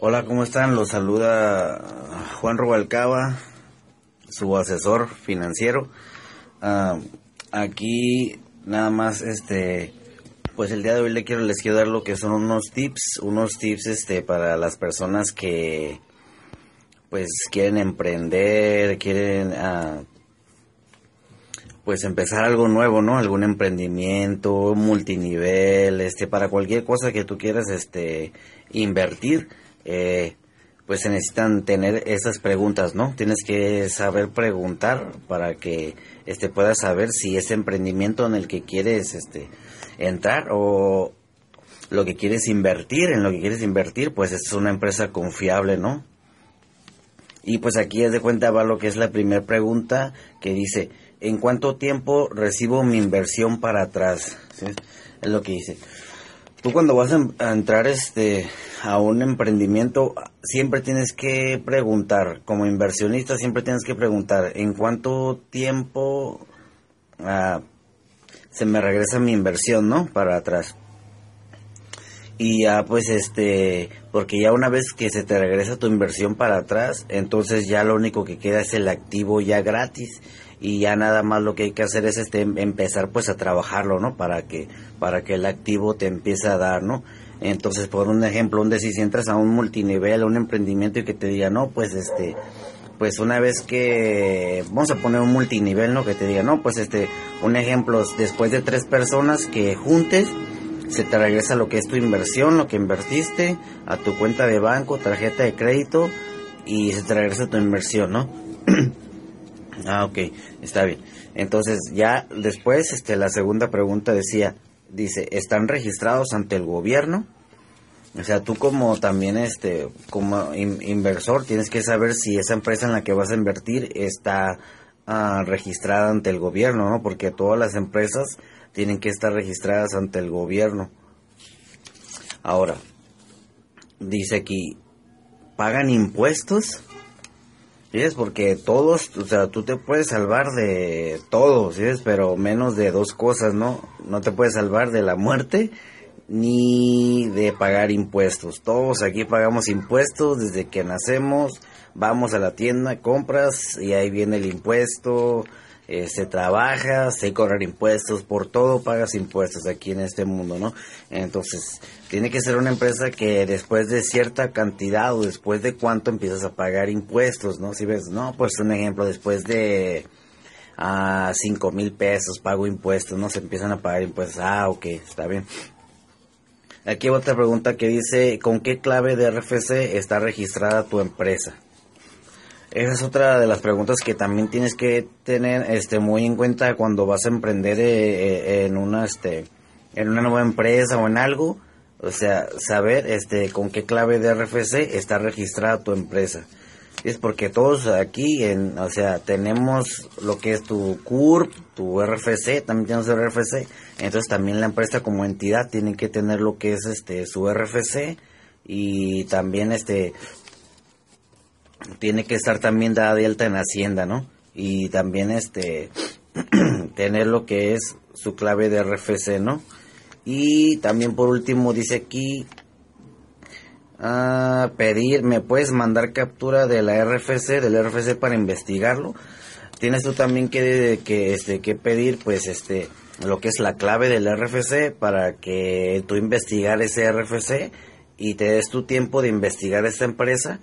Hola, ¿cómo están? Los saluda Juan Rubalcaba, su asesor financiero. Ah, aquí nada más, este, pues el día de hoy le quiero, les quiero dar lo que son unos tips, unos tips, este, para las personas que, pues, quieren emprender, quieren, ah, pues, empezar algo nuevo, ¿no? Algún emprendimiento, multinivel, este, para cualquier cosa que tú quieras, este, invertir eh, pues se necesitan tener esas preguntas, ¿no? Tienes que saber preguntar para que este puedas saber si ese emprendimiento en el que quieres este entrar o lo que quieres invertir, en lo que quieres invertir, pues es una empresa confiable, ¿no? Y pues aquí es de cuenta va lo que es la primera pregunta que dice, ¿en cuánto tiempo recibo mi inversión para atrás? Es lo que dice. Tú cuando vas a entrar este a un emprendimiento siempre tienes que preguntar, como inversionista siempre tienes que preguntar en cuánto tiempo ah, se me regresa mi inversión, ¿no? Para atrás. Y ya pues este, porque ya una vez que se te regresa tu inversión para atrás, entonces ya lo único que queda es el activo ya gratis y ya nada más lo que hay que hacer es este empezar pues a trabajarlo, ¿no? Para que para que el activo te empiece a dar, ¿no? Entonces, por un ejemplo, donde si entras a un multinivel, a un emprendimiento y que te diga, "No, pues este pues una vez que vamos a poner un multinivel, ¿no? Que te diga, "No, pues este un ejemplo, después de tres personas que juntes se te regresa lo que es tu inversión, lo que invertiste, a tu cuenta de banco, tarjeta de crédito y se te regresa tu inversión, ¿no? Ah, ok, está bien. Entonces ya después, este, la segunda pregunta decía, dice, ¿están registrados ante el gobierno? O sea, tú como también, este, como inversor, tienes que saber si esa empresa en la que vas a invertir está ah, registrada ante el gobierno, ¿no? Porque todas las empresas tienen que estar registradas ante el gobierno. Ahora, dice aquí, ¿pagan impuestos? ¿Sí Porque todos, o sea, tú te puedes salvar de todo, ¿sí Pero menos de dos cosas, ¿no? No te puedes salvar de la muerte ni de pagar impuestos. Todos aquí pagamos impuestos desde que nacemos, vamos a la tienda, compras y ahí viene el impuesto, eh, se trabaja, se cobran impuestos, por todo pagas impuestos aquí en este mundo, ¿no? Entonces, tiene que ser una empresa que después de cierta cantidad o después de cuánto empiezas a pagar impuestos, ¿no? Si ves, no, pues un ejemplo, después de a ah, cinco mil pesos pago impuestos, ¿no? Se empiezan a pagar impuestos. Ah, ok, está bien. Aquí hay otra pregunta que dice, ¿con qué clave de RFC está registrada tu empresa? Esa es otra de las preguntas que también tienes que tener este muy en cuenta cuando vas a emprender eh, eh, en una este en una nueva empresa o en algo, o sea, saber este con qué clave de RFC está registrada tu empresa. Es porque todos aquí en, o sea, tenemos lo que es tu CURP, tu RFC, también tenemos el RFC, entonces también la empresa como entidad tiene que tener lo que es este su RFC y también este tiene que estar también dada de alta en Hacienda, ¿no? Y también este tener lo que es su clave de RFC, ¿no? Y también por último dice aquí ah, pedir, me puedes mandar captura de la RFC, del RFC para investigarlo. Tienes tú también que, que, este, que pedir, pues, este, lo que es la clave del RFC para que tú investigar ese RFC y te des tu tiempo de investigar esta empresa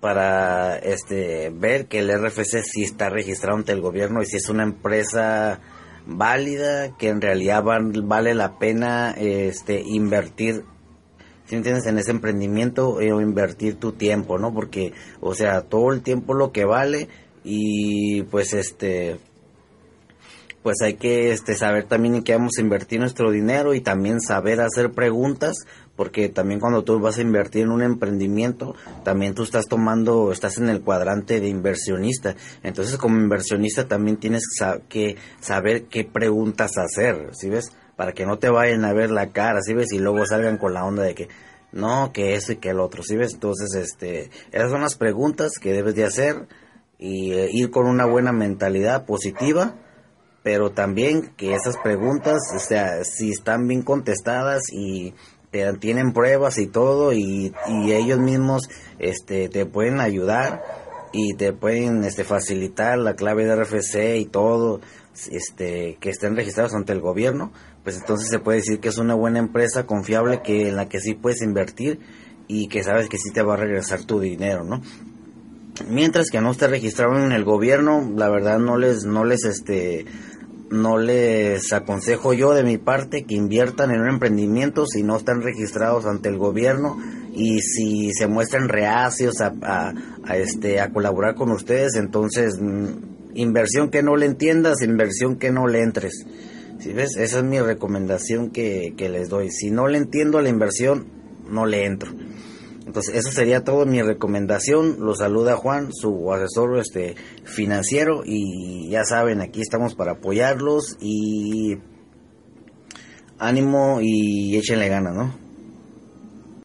para este ver que el RFC sí está registrado ante el gobierno y si es una empresa válida que en realidad vale la pena este invertir si entiendes en ese emprendimiento eh, o invertir tu tiempo no porque o sea todo el tiempo lo que vale y pues este pues hay que este, saber también en qué vamos a invertir nuestro dinero y también saber hacer preguntas, porque también cuando tú vas a invertir en un emprendimiento, también tú estás tomando, estás en el cuadrante de inversionista. Entonces como inversionista también tienes que saber qué preguntas hacer, ¿sí ves? Para que no te vayan a ver la cara, ¿sí ves? Y luego salgan con la onda de que no, que eso y que el otro, ¿sí ves? Entonces, este, esas son las preguntas que debes de hacer y eh, ir con una buena mentalidad positiva, pero también que esas preguntas, o sea, si están bien contestadas y te tienen pruebas y todo y, y ellos mismos este, te pueden ayudar y te pueden este, facilitar la clave de RFC y todo, este, que estén registrados ante el gobierno, pues entonces se puede decir que es una buena empresa confiable que en la que sí puedes invertir y que sabes que sí te va a regresar tu dinero, ¿no? Mientras que no esté registrado en el gobierno, la verdad no les no les este no les aconsejo yo de mi parte que inviertan en un emprendimiento si no están registrados ante el gobierno y si se muestran reacios a, a este a colaborar con ustedes, entonces mm, inversión que no le entiendas, inversión que no le entres. Si ves? Esa es mi recomendación que, les doy. Si no le entiendo a la inversión, no le entro. Entonces, eso sería todo mi recomendación. Lo saluda Juan, su asesor este, financiero. Y ya saben, aquí estamos para apoyarlos. Y ánimo y échenle ganas, ¿no?